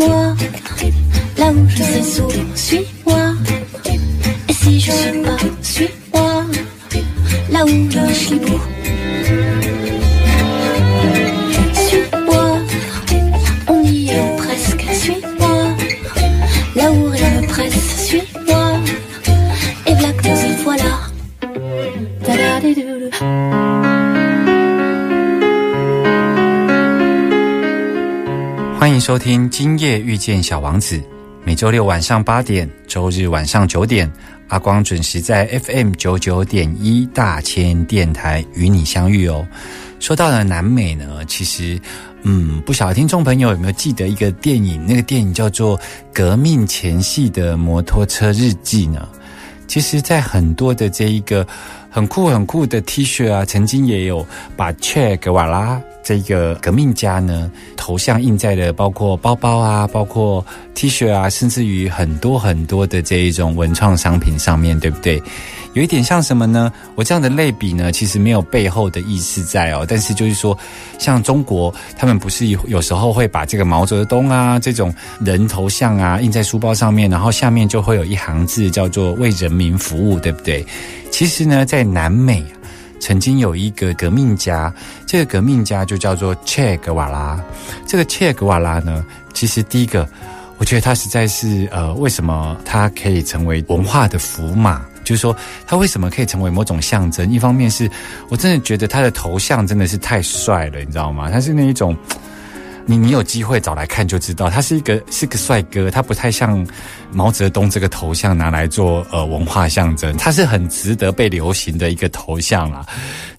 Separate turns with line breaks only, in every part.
Suis-moi, là où je sais souvent, suis-moi. Et si je suis pas, suis-moi, là où je suis beau.
欢迎收听《今夜遇见小王子》，每周六晚上八点，周日晚上九点，阿光准时在 FM 九九点一大千电台与你相遇哦。说到了南美呢，其实，嗯，不晓得听众朋友有没有记得一个电影？那个电影叫做《革命前夕的摩托车日记》呢？其实，在很多的这一个很酷很酷的 T 恤啊，曾经也有把 Che Guevara 这个革命家呢头像印在了包括包包啊，包括 T 恤啊，甚至于很多很多的这一种文创商品上面，对不对？有一点像什么呢？我这样的类比呢，其实没有背后的意思在哦，但是就是说，像中国，他们不是有时候会把这个毛泽东啊这种人头像啊印在书包上面，然后下面就会有一行字叫做“为人民服务”，对不对？其实呢，在南美，曾经有一个革命家，这个革命家就叫做切格瓦拉。这个切格瓦拉呢，其实第一个，我觉得他实在是呃，为什么他可以成为文化的符码？就是说，他为什么可以成为某种象征？一方面是我真的觉得他的头像真的是太帅了，你知道吗？他是那一种，你你有机会找来看就知道，他是一个是个帅哥，他不太像毛泽东这个头像拿来做呃文化象征，他是很值得被流行的一个头像啦。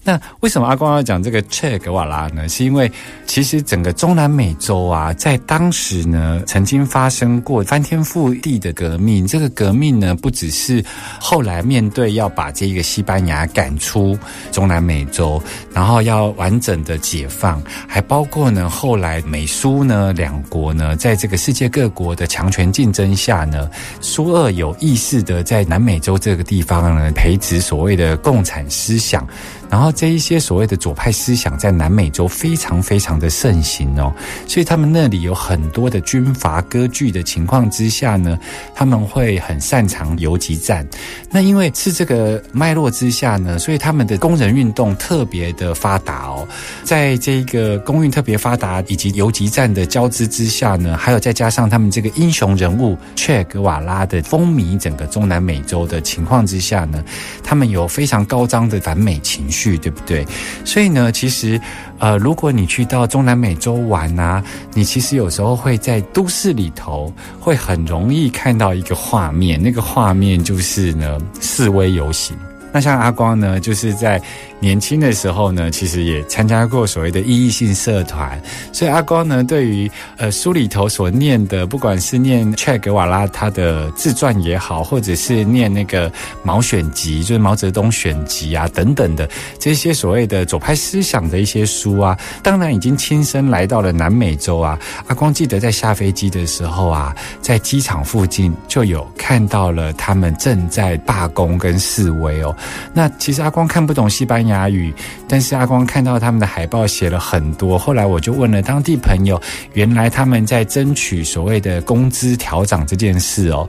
那为什么阿光要讲这个切格瓦拉呢？是因为其实整个中南美洲啊，在当时呢，曾经发生过翻天覆地的革命。这个革命呢，不只是后来面对要把这个西班牙赶出中南美洲，然后要完整的解放，还包括呢后来美苏呢两国呢，在这个世界各国的强权竞争下呢，苏俄有意识的在南美洲这个地方呢，培植所谓的共产思想。然后这一些所谓的左派思想在南美洲非常非常的盛行哦，所以他们那里有很多的军阀割据的情况之下呢，他们会很擅长游击战。那因为是这个脉络之下呢，所以他们的工人运动特别的发达哦。在这个工运特别发达以及游击战的交织之下呢，还有再加上他们这个英雄人物切格瓦拉的风靡整个中南美洲的情况之下呢，他们有非常高涨的反美情绪。对不对？所以呢，其实，呃，如果你去到中南美洲玩啊，你其实有时候会在都市里头，会很容易看到一个画面，那个画面就是呢示威游行。那像阿光呢，就是在年轻的时候呢，其实也参加过所谓的意义性社团，所以阿光呢，对于呃书里头所念的，不管是念切格瓦拉他的自传也好，或者是念那个毛选集，就是毛泽东选集啊等等的这些所谓的左派思想的一些书啊，当然已经亲身来到了南美洲啊。阿光记得在下飞机的时候啊，在机场附近就有看到了他们正在罢工跟示威哦。那其实阿光看不懂西班牙语，但是阿光看到他们的海报写了很多。后来我就问了当地朋友，原来他们在争取所谓的工资调涨这件事哦。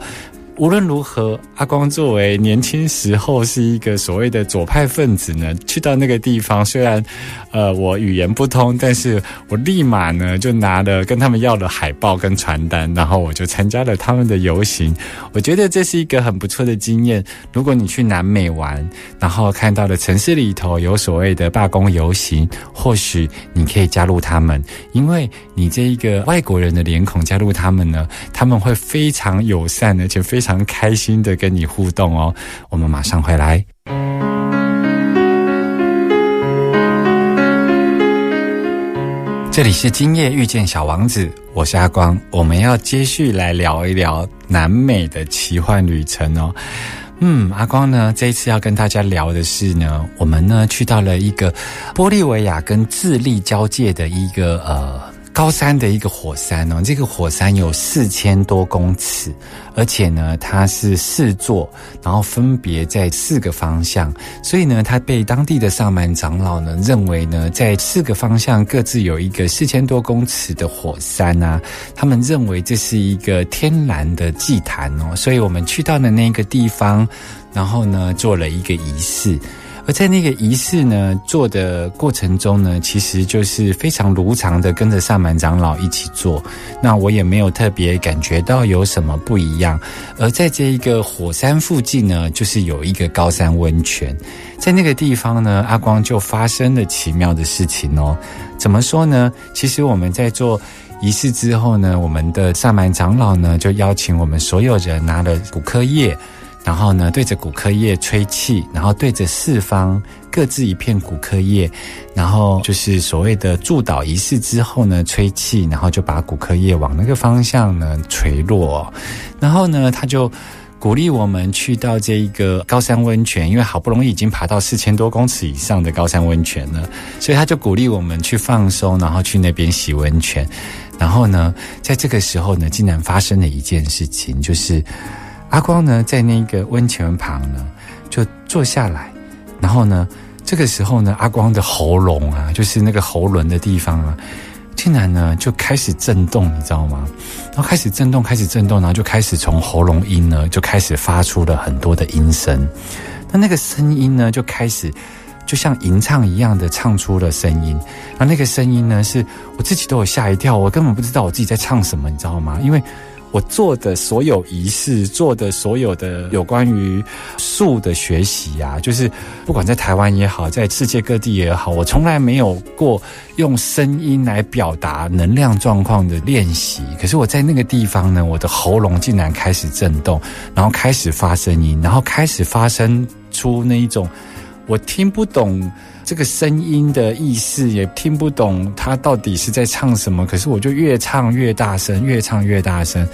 无论如何，阿光作为年轻时候是一个所谓的左派分子呢，去到那个地方，虽然，呃，我语言不通，但是我立马呢就拿了跟他们要了海报跟传单，然后我就参加了他们的游行。我觉得这是一个很不错的经验。如果你去南美玩，然后看到了城市里头有所谓的罢工游行，或许你可以加入他们，因为你这一个外国人的脸孔加入他们呢，他们会非常友善，而且非常。非常开心的跟你互动哦，我们马上回来。这里是今夜遇见小王子，我是阿光，我们要接续来聊一聊南美的奇幻旅程哦。嗯，阿光呢，这一次要跟大家聊的是呢，我们呢去到了一个玻利维亚跟智利交界的一个呃。高山的一个火山哦，这个火山有四千多公尺，而且呢，它是四座，然后分别在四个方向，所以呢，它被当地的上满长老呢认为呢，在四个方向各自有一个四千多公尺的火山啊，他们认为这是一个天然的祭坛哦，所以我们去到的那个地方，然后呢，做了一个仪式。而在那个仪式呢做的过程中呢，其实就是非常如常的跟着萨满长老一起做。那我也没有特别感觉到有什么不一样。而在这一个火山附近呢，就是有一个高山温泉，在那个地方呢，阿光就发生了奇妙的事情哦。怎么说呢？其实我们在做仪式之后呢，我们的萨满长老呢就邀请我们所有人拿了骨科叶。然后呢，对着骨科叶吹气，然后对着四方各自一片骨科叶，然后就是所谓的祝祷仪式之后呢，吹气，然后就把骨科叶往那个方向呢垂落。然后呢，他就鼓励我们去到这一个高山温泉，因为好不容易已经爬到四千多公尺以上的高山温泉了，所以他就鼓励我们去放松，然后去那边洗温泉。然后呢，在这个时候呢，竟然发生了一件事情，就是。阿光呢，在那个温泉旁呢，就坐下来，然后呢，这个时候呢，阿光的喉咙啊，就是那个喉轮的地方啊，竟然呢就开始震动，你知道吗？然后开始震动，开始震动，然后就开始从喉咙音呢，就开始发出了很多的音声。那那个声音呢，就开始就像吟唱一样的唱出了声音。那那个声音呢，是我自己都有吓一跳，我根本不知道我自己在唱什么，你知道吗？因为。我做的所有仪式，做的所有的有关于术的学习呀，就是不管在台湾也好，在世界各地也好，我从来没有过用声音来表达能量状况的练习。可是我在那个地方呢，我的喉咙竟然开始震动，然后开始发声音，然后开始发生出那一种我听不懂。这个声音的意思也听不懂，他到底是在唱什么？可是我就越唱越大声，越唱越大声。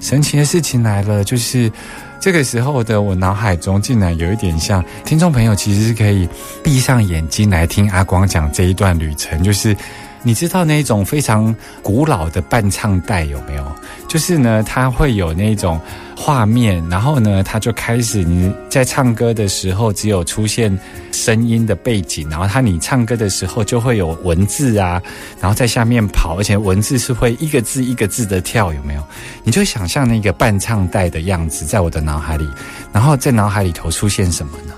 神奇的事情来了，就是这个时候的我脑海中竟然有一点像听众朋友，其实是可以闭上眼睛来听阿光讲这一段旅程，就是。你知道那种非常古老的伴唱带有没有？就是呢，它会有那种画面，然后呢，它就开始你在唱歌的时候，只有出现声音的背景，然后它你唱歌的时候就会有文字啊，然后在下面跑，而且文字是会一个字一个字的跳，有没有？你就想象那个伴唱带的样子在我的脑海里，然后在脑海里头出现什么呢？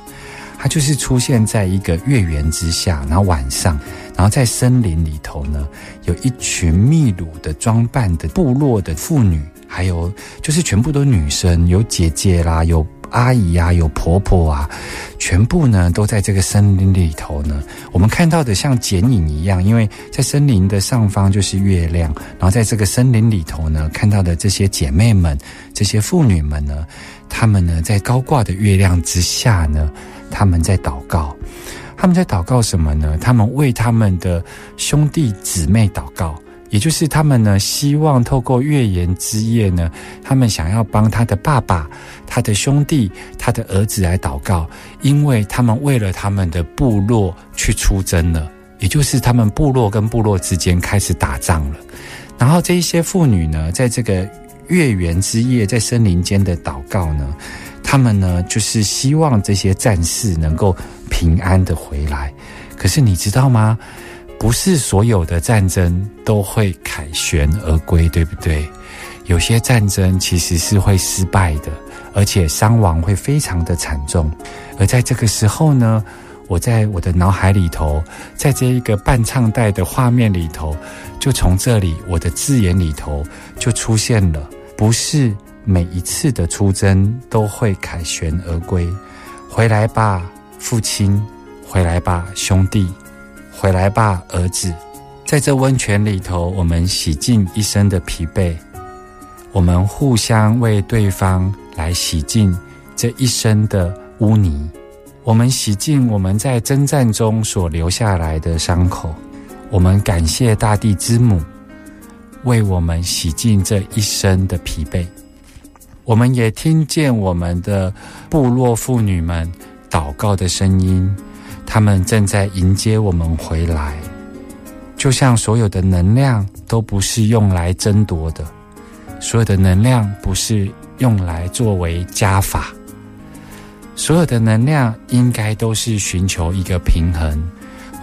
它就是出现在一个月圆之下，然后晚上。然后在森林里头呢，有一群秘鲁的装扮的部落的妇女，还有就是全部都女生，有姐姐啦，有阿姨啊，有婆婆啊，全部呢都在这个森林里头呢。我们看到的像剪影一样，因为在森林的上方就是月亮，然后在这个森林里头呢，看到的这些姐妹们、这些妇女们呢，她们呢在高挂的月亮之下呢，她们在祷告。他们在祷告什么呢？他们为他们的兄弟姊妹祷告，也就是他们呢，希望透过月圆之夜呢，他们想要帮他的爸爸、他的兄弟、他的儿子来祷告，因为他们为了他们的部落去出征了，也就是他们部落跟部落之间开始打仗了。然后这一些妇女呢，在这个月圆之夜，在森林间的祷告呢。他们呢，就是希望这些战士能够平安的回来。可是你知道吗？不是所有的战争都会凯旋而归，对不对？有些战争其实是会失败的，而且伤亡会非常的惨重。而在这个时候呢，我在我的脑海里头，在这一个伴唱带的画面里头，就从这里我的字眼里头就出现了，不是。每一次的出征都会凯旋而归，回来吧，父亲，回来吧，兄弟，回来吧，儿子。在这温泉里头，我们洗尽一身的疲惫，我们互相为对方来洗净这一生的污泥，我们洗净我们在征战中所留下来的伤口，我们感谢大地之母，为我们洗净这一生的疲惫。我们也听见我们的部落妇女们祷告的声音，他们正在迎接我们回来。就像所有的能量都不是用来争夺的，所有的能量不是用来作为加法，所有的能量应该都是寻求一个平衡。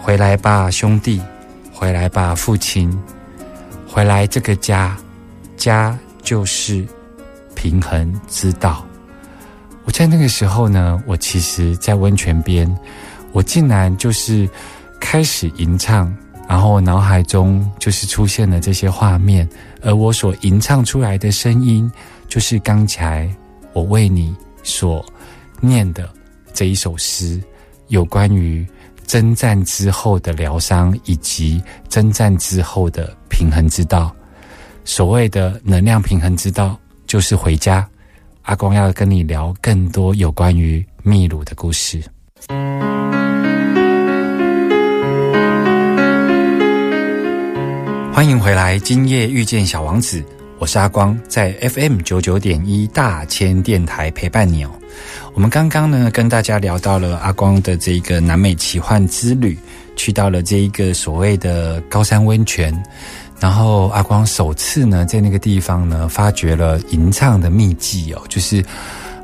回来吧，兄弟！回来吧，父亲！回来这个家，家就是平衡之道。我在那个时候呢，我其实，在温泉边，我竟然就是开始吟唱。然后脑海中就是出现了这些画面，而我所吟唱出来的声音，就是刚才我为你所念的这一首诗，有关于征战之后的疗伤，以及征战之后的平衡之道。所谓的能量平衡之道，就是回家。阿光要跟你聊更多有关于秘鲁的故事。欢迎回来，今夜遇见小王子，我是阿光，在 FM 九九点一大千电台陪伴你哦。我们刚刚呢跟大家聊到了阿光的这个南美奇幻之旅，去到了这一个所谓的高山温泉，然后阿光首次呢在那个地方呢发掘了吟唱的秘技哦，就是。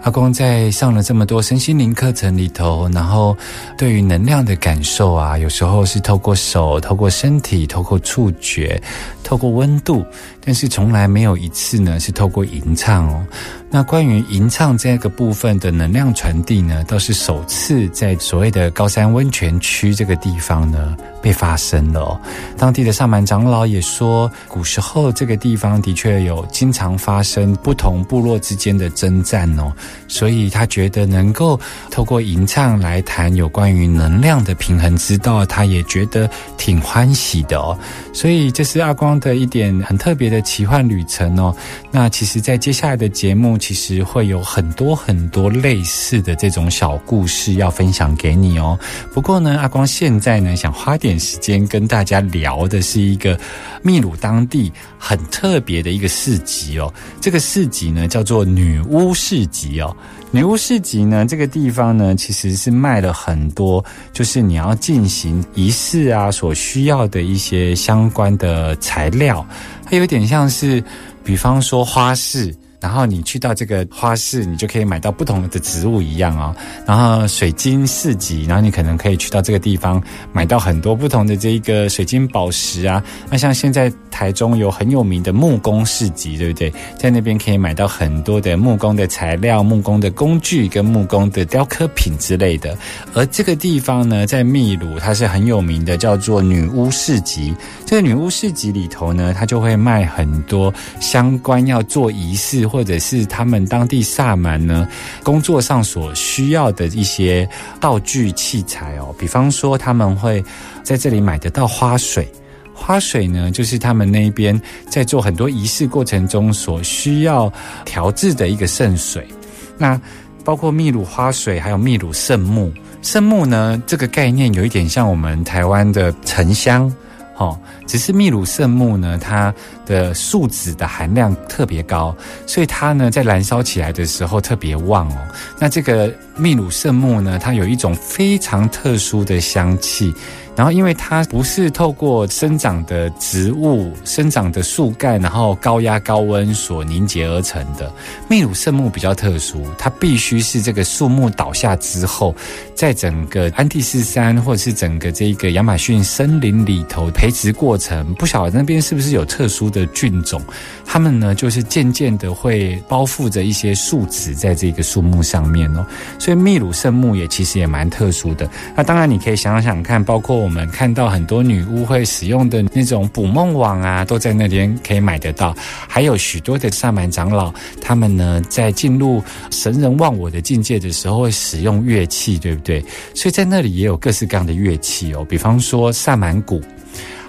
阿光在上了这么多身心灵课程里头，然后对于能量的感受啊，有时候是透过手、透过身体、透过触觉、透过温度，但是从来没有一次呢是透过吟唱哦。那关于吟唱这个部分的能量传递呢，倒是首次在所谓的高山温泉区这个地方呢被发生了哦。当地的上满长老也说，古时候这个地方的确有经常发生不同部落之间的征战哦，所以他觉得能够透过吟唱来谈有关于能量的平衡之道，他也觉得挺欢喜的哦。所以这是阿光的一点很特别的奇幻旅程哦。那其实，在接下来的节目。其实会有很多很多类似的这种小故事要分享给你哦。不过呢，阿光现在呢想花点时间跟大家聊的是一个秘鲁当地很特别的一个市集哦。这个市集呢叫做女巫市集哦。女巫市集呢这个地方呢其实是卖了很多，就是你要进行仪式啊所需要的一些相关的材料，它有点像是，比方说花市。然后你去到这个花市，你就可以买到不同的植物一样哦。然后水晶市集，然后你可能可以去到这个地方买到很多不同的这一个水晶宝石啊。那像现在台中有很有名的木工市集，对不对？在那边可以买到很多的木工的材料、木工的工具跟木工的雕刻品之类的。而这个地方呢，在秘鲁它是很有名的，叫做女巫市集。这个女巫市集里头呢，它就会卖很多相关要做仪式。或者是他们当地萨满呢工作上所需要的一些道具器材哦，比方说他们会在这里买得到花水，花水呢就是他们那边在做很多仪式过程中所需要调制的一个圣水。那包括秘鲁花水，还有秘鲁圣木。圣木呢这个概念有一点像我们台湾的沉香，哦，只是秘鲁圣木呢它。的树脂的含量特别高，所以它呢在燃烧起来的时候特别旺哦。那这个秘鲁圣木呢，它有一种非常特殊的香气。然后因为它不是透过生长的植物、生长的树干，然后高压高温所凝结而成的。秘鲁圣木比较特殊，它必须是这个树木倒下之后，在整个安第斯山或者是整个这个亚马逊森林里头培植过程。不晓得那边是不是有特殊的？菌种，它们呢就是渐渐的会包覆着一些树脂在这个树木上面哦，所以秘鲁圣木也其实也蛮特殊的。那当然你可以想想看，包括我们看到很多女巫会使用的那种捕梦网啊，都在那边可以买得到。还有许多的萨满长老，他们呢在进入神人忘我的境界的时候会使用乐器，对不对？所以在那里也有各式各样的乐器哦，比方说萨满鼓，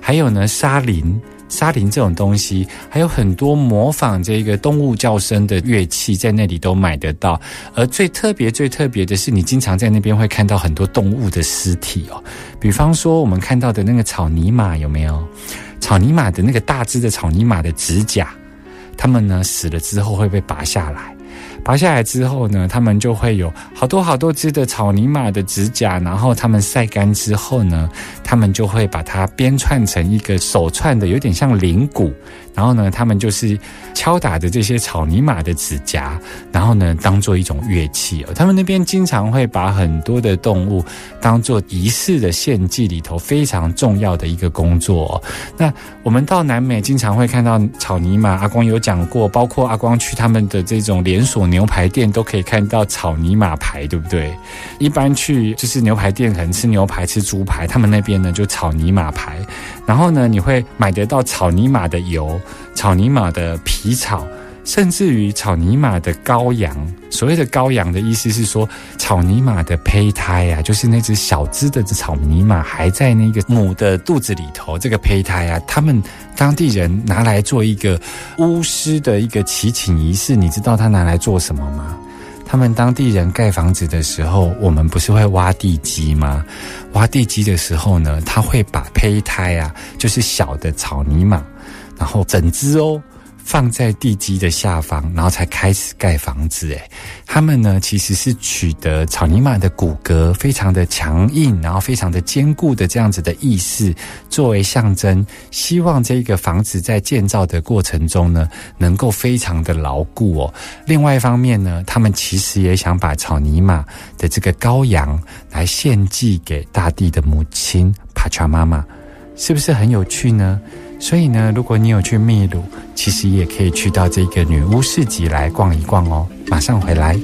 还有呢沙林。沙林这种东西，还有很多模仿这个动物叫声的乐器，在那里都买得到。而最特别、最特别的是，你经常在那边会看到很多动物的尸体哦。比方说，我们看到的那个草泥马有没有？草泥马的那个大只的草泥马的指甲，它们呢死了之后会被拔下来。拔下来之后呢，他们就会有好多好多只的草泥马的指甲，然后他们晒干之后呢，他们就会把它编串成一个手串的，有点像铃鼓。然后呢，他们就是敲打着这些草泥马的指甲，然后呢，当做一种乐器哦。他们那边经常会把很多的动物当做仪式的献祭里头非常重要的一个工作。那我们到南美经常会看到草泥马，阿光有讲过，包括阿光去他们的这种连锁牛排店都可以看到草泥马排，对不对？一般去就是牛排店可能吃牛排、吃猪排，他们那边呢就草泥马排。然后呢，你会买得到草泥马的油。草泥马的皮草，甚至于草泥马的羔羊。所谓的羔羊的意思是说，草泥马的胚胎啊，就是那只小只的草泥马还在那个母的肚子里头，这个胚胎啊，他们当地人拿来做一个巫师的一个祈请仪式。你知道他拿来做什么吗？他们当地人盖房子的时候，我们不是会挖地基吗？挖地基的时候呢，他会把胚胎啊，就是小的草泥马。然后整只哦放在地基的下方，然后才开始盖房子。诶，他们呢其实是取得草泥马的骨骼非常的强硬，然后非常的坚固的这样子的意思作为象征，希望这个房子在建造的过程中呢能够非常的牢固哦。另外一方面呢，他们其实也想把草泥马的这个羔羊来献祭给大地的母亲帕查妈妈，是不是很有趣呢？所以呢，如果你有去秘鲁，其实也可以去到这个女巫市集来逛一逛哦。马上回来。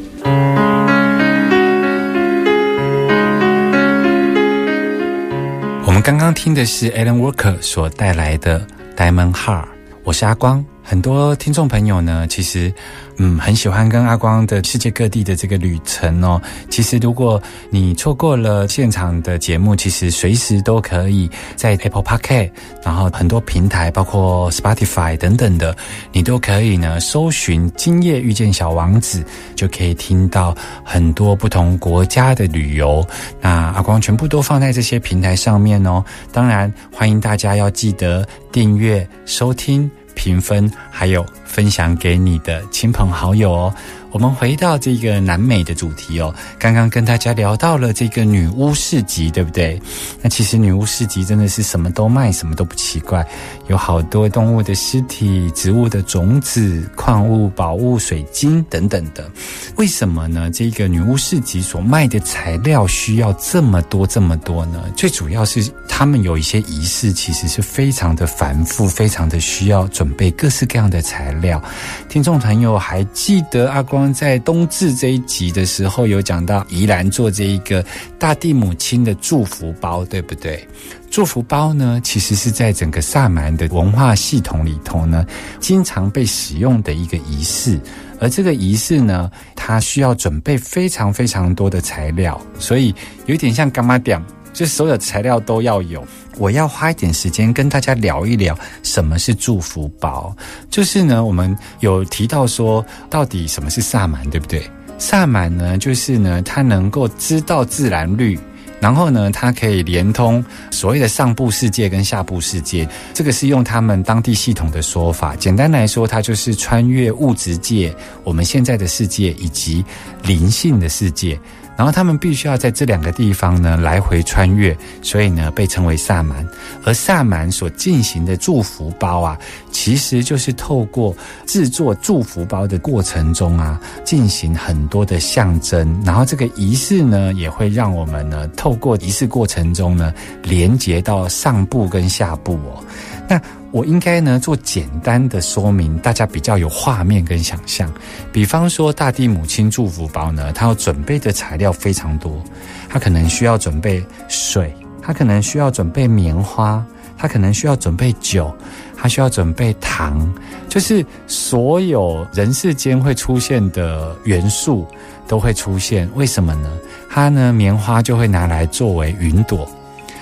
我们刚刚听的是 Alan Walker 所带来的《Diamond Heart》，我是阿光。很多听众朋友呢，其实。嗯，很喜欢跟阿光的世界各地的这个旅程哦。其实，如果你错过了现场的节目，其实随时都可以在 Apple Podcast，然后很多平台，包括 Spotify 等等的，你都可以呢搜寻“今夜遇见小王子”，就可以听到很多不同国家的旅游。那阿光全部都放在这些平台上面哦。当然，欢迎大家要记得订阅、收听。评分，还有分享给你的亲朋好友哦。我们回到这个南美的主题哦，刚刚跟大家聊到了这个女巫市集，对不对？那其实女巫市集真的是什么都卖，什么都不奇怪，有好多动物的尸体、植物的种子、矿物、宝物、水晶等等的。为什么呢？这个女巫市集所卖的材料需要这么多这么多呢？最主要是他们有一些仪式，其实是非常的繁复，非常的需要准备各式各样的材料。听众朋友还记得阿光？在冬至这一集的时候，有讲到宜兰做这一个大地母亲的祝福包，对不对？祝福包呢，其实是在整个萨满的文化系统里头呢，经常被使用的一个仪式。而这个仪式呢，它需要准备非常非常多的材料，所以有点像干妈店，就所有材料都要有。我要花一点时间跟大家聊一聊什么是祝福包。就是呢，我们有提到说，到底什么是萨满，对不对？萨满呢，就是呢，他能够知道自然律，然后呢，他可以连通所谓的上部世界跟下部世界。这个是用他们当地系统的说法。简单来说，它就是穿越物质界、我们现在的世界以及灵性的世界。然后他们必须要在这两个地方呢来回穿越，所以呢被称为萨满。而萨满所进行的祝福包啊，其实就是透过制作祝福包的过程中啊，进行很多的象征。然后这个仪式呢，也会让我们呢透过仪式过程中呢，连接到上部跟下部哦。那我应该呢做简单的说明，大家比较有画面跟想象。比方说，大地母亲祝福包呢，它要准备的材料非常多，它可能需要准备水，它可能需要准备棉花，它可能需要准备酒，它需要准备糖，就是所有人世间会出现的元素都会出现。为什么呢？它呢，棉花就会拿来作为云朵。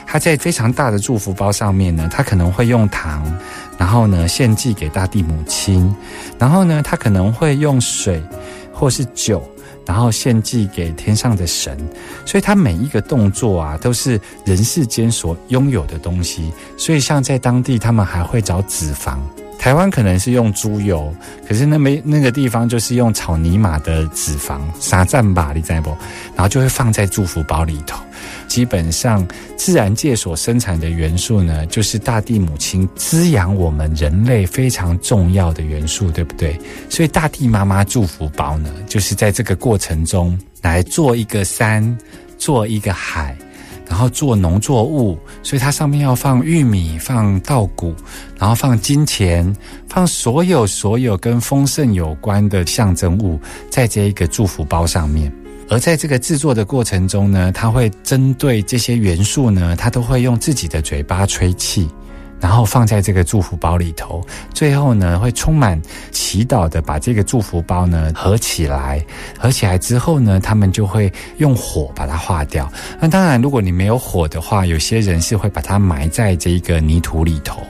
他在非常大的祝福包上面呢，他可能会用糖，然后呢献祭给大地母亲，然后呢他可能会用水或是酒。然后献祭给天上的神，所以他每一个动作啊，都是人世间所拥有的东西。所以像在当地，他们还会找脂肪。台湾可能是用猪油，可是那没那个地方就是用草泥马的脂肪撒赞吧，你知不？然后就会放在祝福包里头。基本上，自然界所生产的元素呢，就是大地母亲滋养我们人类非常重要的元素，对不对？所以，大地妈妈祝福包呢，就是在这个过程中来做一个山，做一个海，然后做农作物，所以它上面要放玉米、放稻谷，然后放金钱，放所有所有跟丰盛有关的象征物，在这一个祝福包上面。而在这个制作的过程中呢，他会针对这些元素呢，他都会用自己的嘴巴吹气。然后放在这个祝福包里头，最后呢会充满祈祷的把这个祝福包呢合起来，合起来之后呢，他们就会用火把它化掉。那当然，如果你没有火的话，有些人是会把它埋在这一个泥土里头。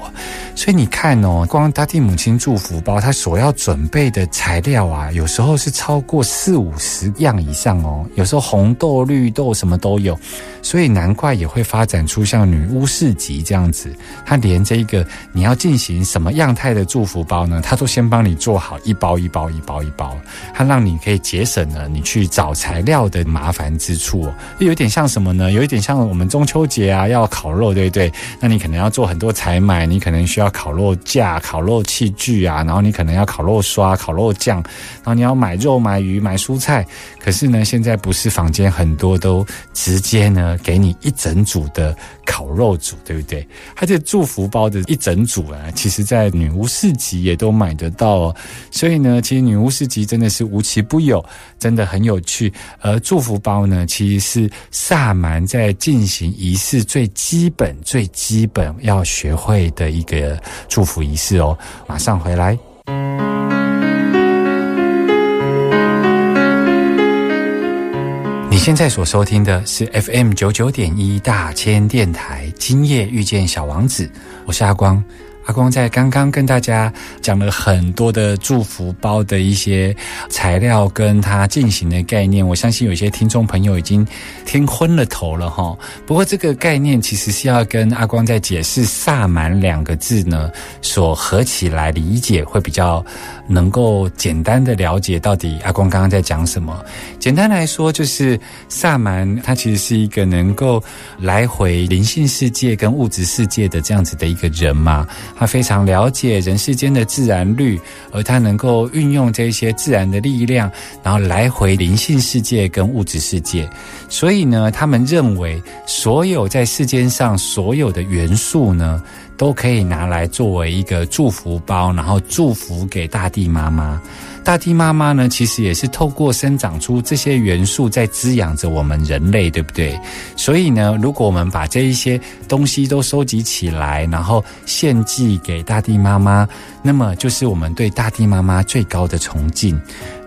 所以你看哦，光大地母亲祝福包，它所要准备的材料啊，有时候是超过四五十样以上哦，有时候红豆、绿豆什么都有。所以难怪也会发展出像女巫市集这样子，它连这一个你要进行什么样态的祝福包呢？他都先帮你做好一包一包一包一包，它让你可以节省了你去找材料的麻烦之处哦。有点像什么呢？有一点像我们中秋节啊要烤肉，对不对？那你可能要做很多采买，你可能需要烤肉架、烤肉器具啊，然后你可能要烤肉刷、烤肉酱，然后你要买肉、买鱼、买蔬菜。可是呢，现在不是房间很多都直接呢给你一整组的烤肉组，对不对？它这祝福包的一整组啊，其实在女巫市集也都买得到哦。所以呢，其实女巫市集真的是无奇不有，真的很有趣。而祝福包呢，其实是萨满在进行仪式最基本、最基本要学会的一个祝福仪式哦。马上回来。现在所收听的是 FM 九九点一大千电台，今夜遇见小王子，我是阿光。阿光在刚刚跟大家讲了很多的祝福包的一些材料，跟它进行的概念。我相信有些听众朋友已经听昏了头了哈。不过这个概念其实是要跟阿光在解释“萨满”两个字呢，所合起来理解会比较能够简单的了解到底阿光刚刚在讲什么。简单来说，就是萨满它其实是一个能够来回灵性世界跟物质世界的这样子的一个人嘛。他非常了解人世间的自然律，而他能够运用这些自然的力量，然后来回灵性世界跟物质世界。所以呢，他们认为所有在世间上所有的元素呢，都可以拿来作为一个祝福包，然后祝福给大地妈妈。大地妈妈呢，其实也是透过生长出这些元素，在滋养着我们人类，对不对？所以呢，如果我们把这一些东西都收集起来，然后献祭给大地妈妈，那么就是我们对大地妈妈最高的崇敬。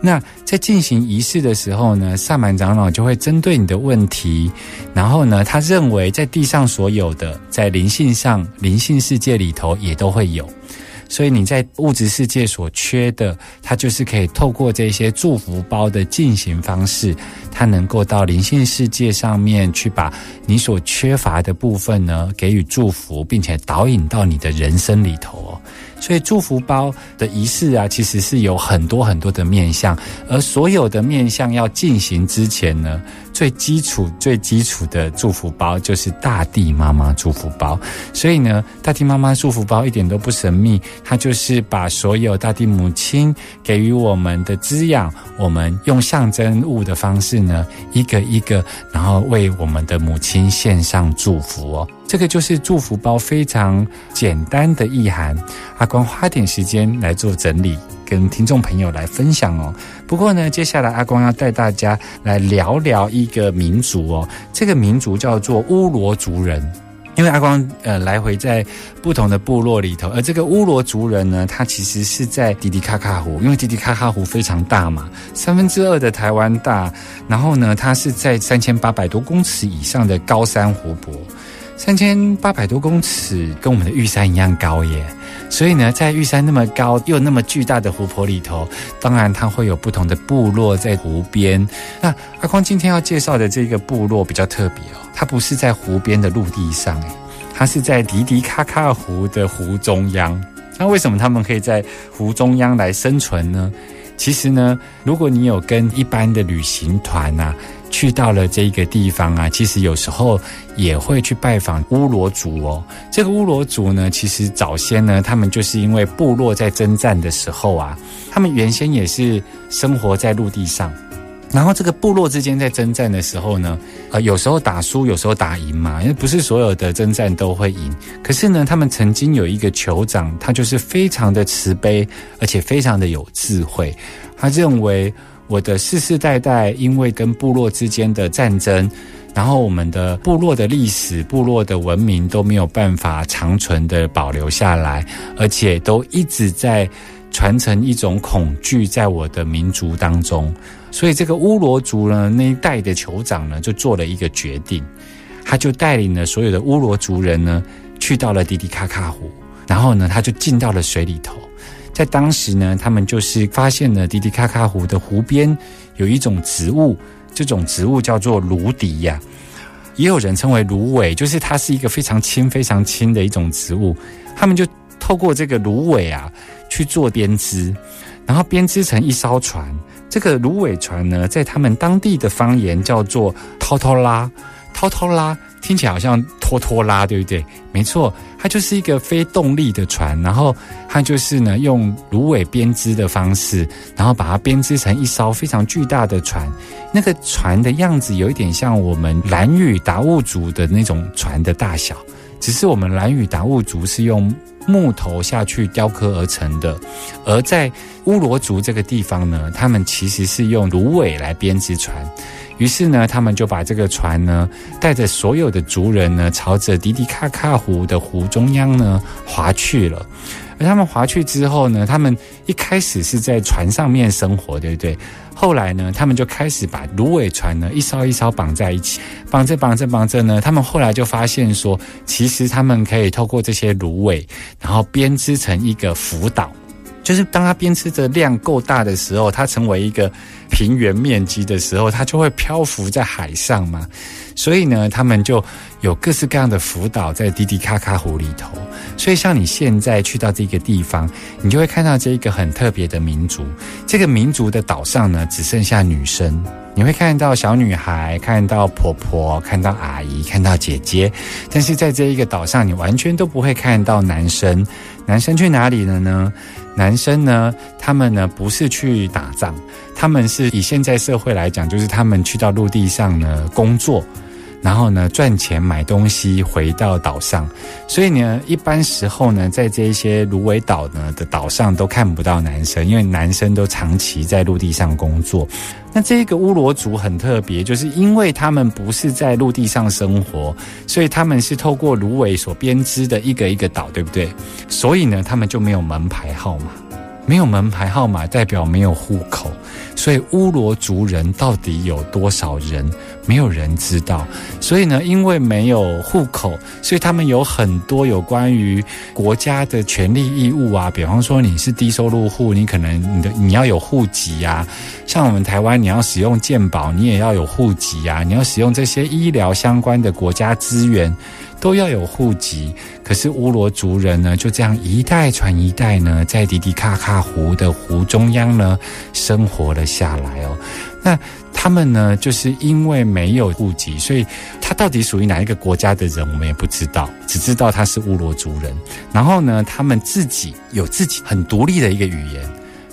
那在进行仪式的时候呢，萨满长老就会针对你的问题，然后呢，他认为在地上所有的，在灵性上、灵性世界里头也都会有。所以你在物质世界所缺的，它就是可以透过这些祝福包的进行方式，它能够到灵性世界上面去，把你所缺乏的部分呢给予祝福，并且导引到你的人生里头哦。所以祝福包的仪式啊，其实是有很多很多的面向，而所有的面向要进行之前呢。最基础、最基础的祝福包就是大地妈妈祝福包，所以呢，大地妈妈祝福包一点都不神秘，它就是把所有大地母亲给予我们的滋养，我们用象征物的方式呢，一个一个，然后为我们的母亲献上祝福哦。这个就是祝福包非常简单的意涵。阿光花点时间来做整理。跟听众朋友来分享哦。不过呢，接下来阿光要带大家来聊聊一个民族哦。这个民族叫做乌罗族人。因为阿光呃来回在不同的部落里头，而这个乌罗族人呢，他其实是在迪迪卡卡湖，因为迪迪卡卡湖非常大嘛，三分之二的台湾大。然后呢，它是在三千八百多公尺以上的高山湖泊。三千八百多公尺，跟我们的玉山一样高耶。所以呢，在玉山那么高又那么巨大的湖泊里头，当然它会有不同的部落在湖边。那阿光今天要介绍的这个部落比较特别哦，它不是在湖边的陆地上，它是在迪迪卡卡湖的湖中央。那为什么他们可以在湖中央来生存呢？其实呢，如果你有跟一般的旅行团呐。去到了这个地方啊，其实有时候也会去拜访乌罗族哦。这个乌罗族呢，其实早先呢，他们就是因为部落在征战的时候啊，他们原先也是生活在陆地上。然后这个部落之间在征战的时候呢，呃，有时候打输，有时候打赢嘛，因为不是所有的征战都会赢。可是呢，他们曾经有一个酋长，他就是非常的慈悲，而且非常的有智慧，他认为。我的世世代代，因为跟部落之间的战争，然后我们的部落的历史、部落的文明都没有办法长存的保留下来，而且都一直在传承一种恐惧在我的民族当中。所以，这个乌罗族呢，那一代的酋长呢，就做了一个决定，他就带领了所有的乌罗族人呢，去到了迪迪卡卡湖，然后呢，他就进到了水里头。在当时呢，他们就是发现了迪迪卡卡湖的湖边有一种植物，这种植物叫做芦笛呀，也有人称为芦苇，就是它是一个非常轻、非常轻的一种植物。他们就透过这个芦苇啊去做编织，然后编织成一艘船。这个芦苇船呢，在他们当地的方言叫做“涛涛拉”，涛涛拉。听起来好像拖拖拉，对不对？没错，它就是一个非动力的船，然后它就是呢用芦苇编织的方式，然后把它编织成一艘非常巨大的船。那个船的样子有一点像我们蓝屿达悟族的那种船的大小，只是我们蓝屿达悟族是用木头下去雕刻而成的，而在乌罗族这个地方呢，他们其实是用芦苇来编织船。于是呢，他们就把这个船呢，带着所有的族人呢，朝着迪迪卡卡湖的湖中央呢划去了。而他们划去之后呢，他们一开始是在船上面生活，对不对？后来呢，他们就开始把芦苇船呢一艘一艘绑在一起，绑着绑着绑着呢，他们后来就发现说，其实他们可以透过这些芦苇，然后编织成一个浮岛。就是当它编织的量够大的时候，它成为一个平原面积的时候，它就会漂浮在海上嘛。所以呢，他们就有各式各样的浮岛在迪迪卡卡湖里头。所以像你现在去到这个地方，你就会看到这一个很特别的民族。这个民族的岛上呢，只剩下女生。你会看到小女孩，看到婆婆，看到阿姨，看到姐姐。但是在这一个岛上，你完全都不会看到男生。男生去哪里了呢？男生呢？他们呢不是去打仗，他们是以现在社会来讲，就是他们去到陆地上呢工作，然后呢赚钱买东西回到岛上。所以呢，一般时候呢，在这些芦苇岛呢的岛上都看不到男生，因为男生都长期在陆地上工作。那这个乌罗族很特别，就是因为他们不是在陆地上生活，所以他们是透过芦苇所编织的一个一个岛，对不对？所以呢，他们就没有门牌号码。没有门牌号码代表没有户口，所以乌罗族人到底有多少人，没有人知道。所以呢，因为没有户口，所以他们有很多有关于国家的权利义务啊。比方说，你是低收入户，你可能你的你要有户籍呀。像我们台湾，你要使用健保，你也要有户籍呀。你要使用这些医疗相关的国家资源。都要有户籍，可是乌罗族人呢，就这样一代传一代呢，在迪迪卡卡湖的湖中央呢，生活了下来哦。那他们呢，就是因为没有户籍，所以他到底属于哪一个国家的人，我们也不知道，只知道他是乌罗族人。然后呢，他们自己有自己很独立的一个语言，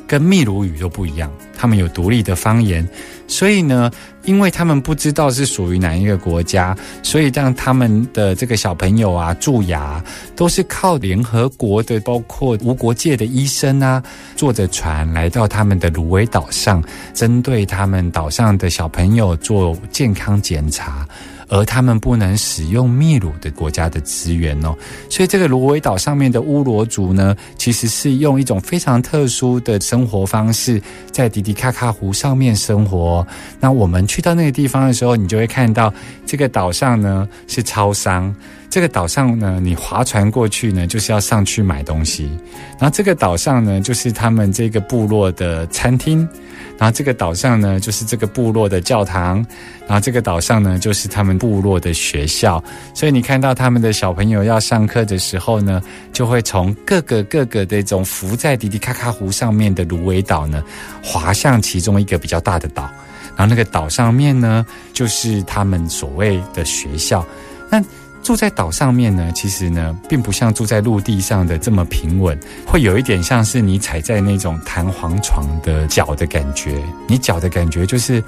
跟秘鲁语都不一样，他们有独立的方言。所以呢，因为他们不知道是属于哪一个国家，所以让他们的这个小朋友啊蛀牙都是靠联合国的，包括无国界的医生啊，坐着船来到他们的芦苇岛上，针对他们岛上的小朋友做健康检查。而他们不能使用秘鲁的国家的资源哦，所以这个芦苇岛上面的乌罗族呢，其实是用一种非常特殊的生活方式，在迪迪卡卡湖上面生活。那我们去到那个地方的时候，你就会看到这个岛上呢是超商，这个岛上呢，你划船过去呢，就是要上去买东西。然后这个岛上呢，就是他们这个部落的餐厅。然后这个岛上呢，就是这个部落的教堂。然后这个岛上呢，就是他们部落的学校。所以你看到他们的小朋友要上课的时候呢，就会从各个各个的这种浮在迪迪卡卡湖上面的芦苇岛呢，滑向其中一个比较大的岛。然后那个岛上面呢，就是他们所谓的学校。那住在岛上面呢，其实呢，并不像住在陆地上的这么平稳，会有一点像是你踩在那种弹簧床的脚的感觉。你脚的感觉就是，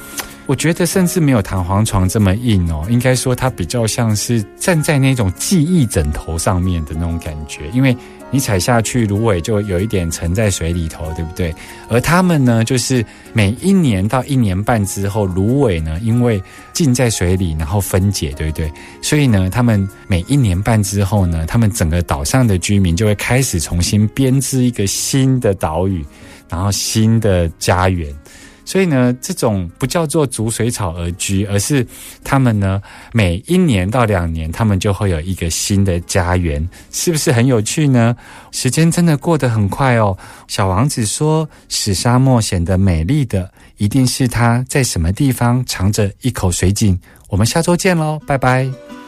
我觉得甚至没有弹簧床这么硬哦。应该说，它比较像是站在那种记忆枕头上面的那种感觉，因为。你踩下去，芦苇就有一点沉在水里头，对不对？而他们呢，就是每一年到一年半之后，芦苇呢，因为浸在水里，然后分解，对不对？所以呢，他们每一年半之后呢，他们整个岛上的居民就会开始重新编织一个新的岛屿，然后新的家园。所以呢，这种不叫做逐水草而居，而是他们呢每一年到两年，他们就会有一个新的家园，是不是很有趣呢？时间真的过得很快哦。小王子说：“使沙漠显得美丽的，一定是它在什么地方藏着一口水井。”我们下周见喽，拜拜。